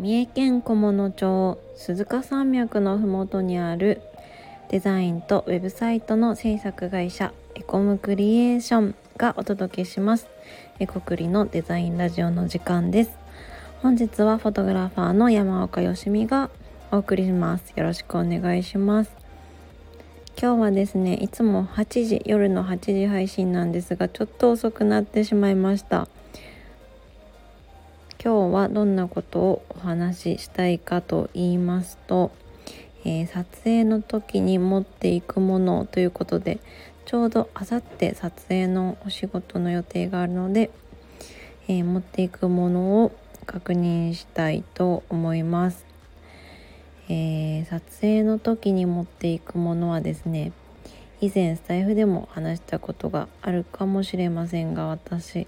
三重県菰野町鈴鹿山脈のふもとにあるデザインとウェブサイトの制作会社エコムクリエーションがお届けします。エコクリのデザインラジオの時間です。本日はフォトグラファーの山岡よしみがお送りします。よろしくお願いします。今日はですねいつも8時夜の8時配信なんですがちょっと遅くなってしまいました。今日はどんなことをお話ししたいかと言いますとえー、撮影の時に持っていくものということでちょうどあさって撮影のお仕事の予定があるので、えー、持っていくものを確認したいと思います、えー、撮影の時に持っていくものはですね以前スタイフでも話したことがあるかもしれませんが私、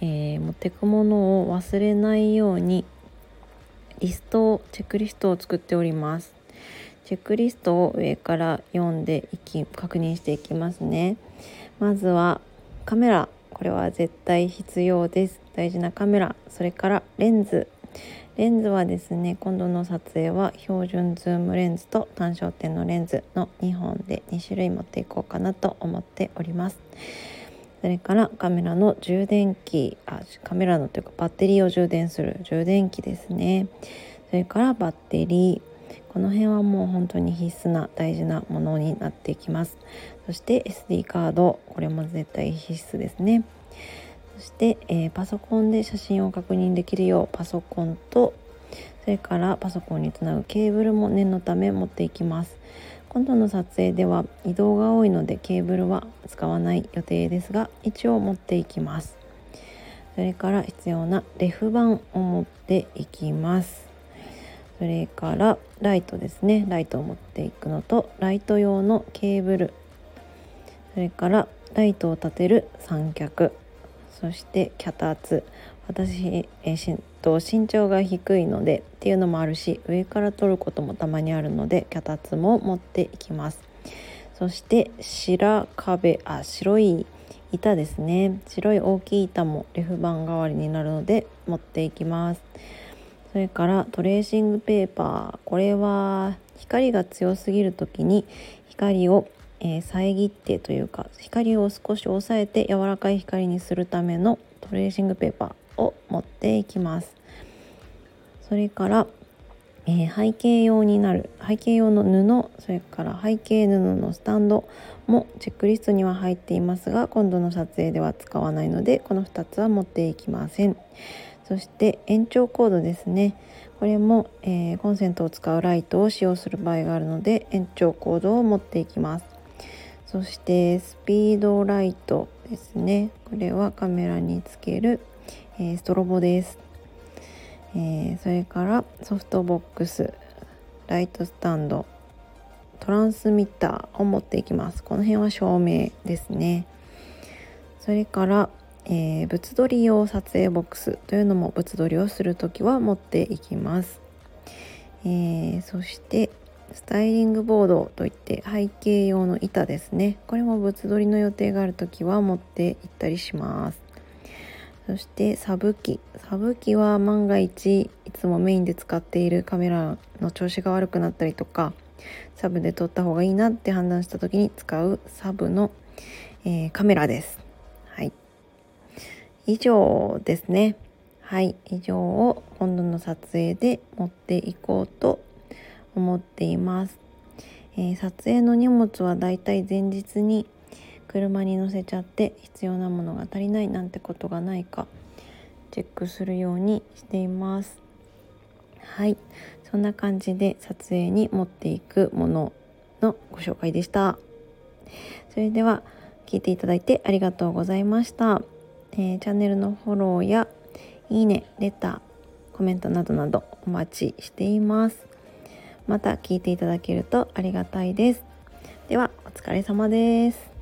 えー持ってくものを忘れないようにリストをチェックリストを作っております。チェックリストを上から読んでいき確認していきますね。まずはカメラ。これは絶対必要です。大事なカメラ。それからレンズ。レンズはですね今度の撮影は標準ズームレンズと単焦点のレンズの2本で2種類持っていこうかなと思っております。それからカメラの充電器あカメラのというかバッテリーを充電する充電器ですね。それからバッテリー。この辺はもう本当に必須な大事なものになっていきます。そして SD カード。これも絶対必須ですね。そして、えー、パソコンで写真を確認できるようパソコンとそれからパソコンにつなぐケーブルも念のため持っていきます。今度の撮影では移動が多いのでケーブルは使わない予定ですが一応持っていきます。それから必要なレフ板を持っていきます。それからライトですね。ライトを持っていくのとライト用のケーブル。それからライトを立てる三脚。そして脚立。私えしと身長が低いのでっていうのもあるし上から撮ることもたまにあるので脚立も持っていきます。そして白壁あ白い板ですね。白い大きい板もレフ板代わりになるので持っていきます。それからトレーシングペーパー。これは光が強すぎる時に光を、えー、遮ってというか光を少し抑えて柔らかい光にするためのトレーシングペーパー。を持っていきます。それから、えー、背景用になる背景用の布それから背景布のスタンドもチェックリストには入っていますが今度の撮影では使わないのでこの2つは持っていきません。そして延長コードですね。これも、えー、コンセントを使うライトを使用する場合があるので延長コードを持っていきます。そしてスピードライトですね。これはカメラにつける、えー、ストロボです、えー、それからソフトボックスライトスタンドトランスミッターを持っていきます。この辺は照明ですね。それからえー、物撮り用撮影ボックスというのも物撮りをする時は持っていきます、えー、そしてスタイリングボードといって背景用の板ですね。これも物撮りの予定がある時は持って行ったりします。そしてサブ機サブ機は万が一いつもメインで使っているカメラの調子が悪くなったりとかサブで撮った方がいいなって判断した時に使うサブの、えー、カメラです。はい。以上ですね。はい。以上を今度の撮影で持っていこうと思っています、えー、撮影の荷物はだいたい前日に車に乗せちゃって必要なものが足りないなんてことがないかチェックするようにしていますはいそんな感じで撮影に持っていくもののご紹介でしたそれでは聞いていただいてありがとうございました。えー、チャンネルのフォローやいいね、レター、コメントなどなどお待ちしています。また聞いていただけるとありがたいです。ではお疲れ様です。